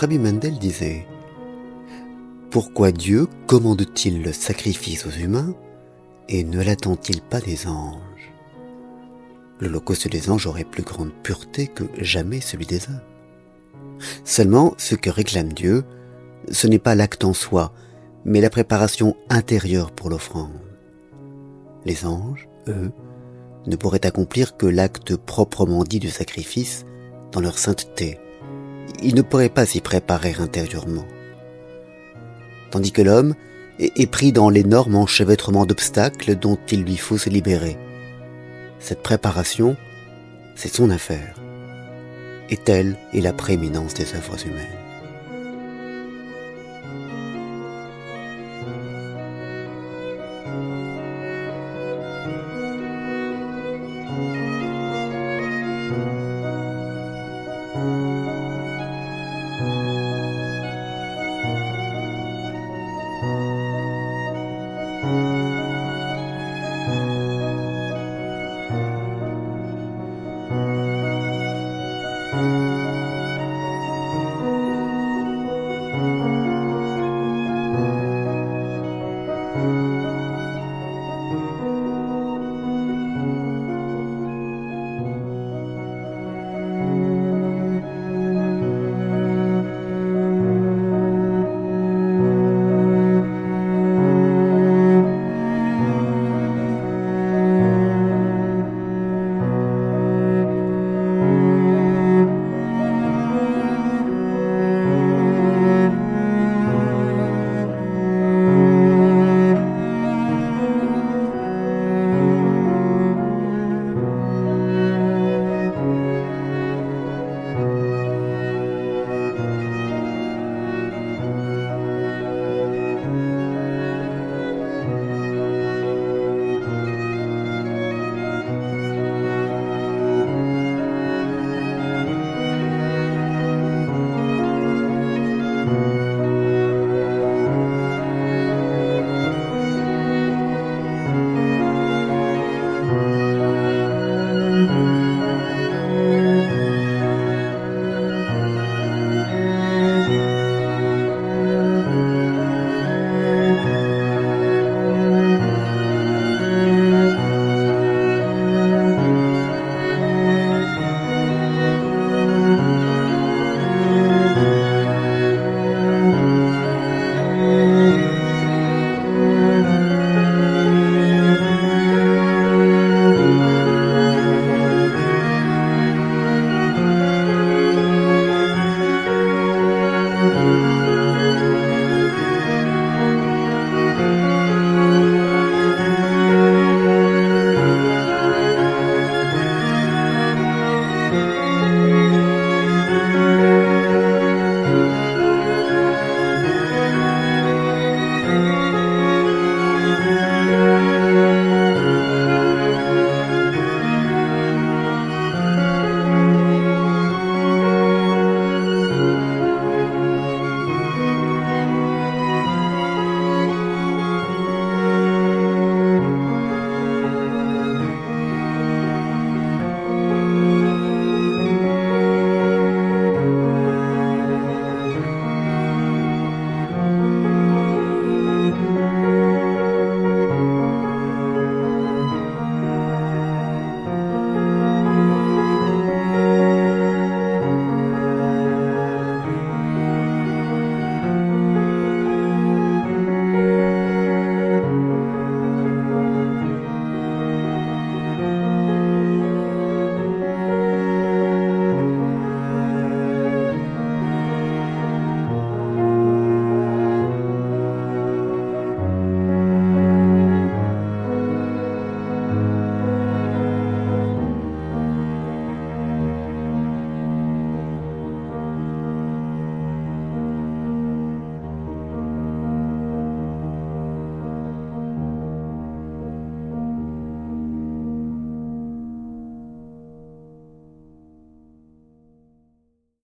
Rabbi Mendel disait Pourquoi Dieu commande-t-il le sacrifice aux humains et ne l'attend-il pas des anges? L'holocauste des anges aurait plus grande pureté que jamais celui des hommes. Seulement, ce que réclame Dieu, ce n'est pas l'acte en soi, mais la préparation intérieure pour l'offrande. Les anges, eux, ne pourraient accomplir que l'acte proprement dit du sacrifice dans leur sainteté. Ils ne pourraient pas s'y préparer intérieurement. Tandis que l'homme est pris dans l'énorme enchevêtrement d'obstacles dont il lui faut se libérer. Cette préparation, c'est son affaire. Et telle est la prééminence des œuvres humaines.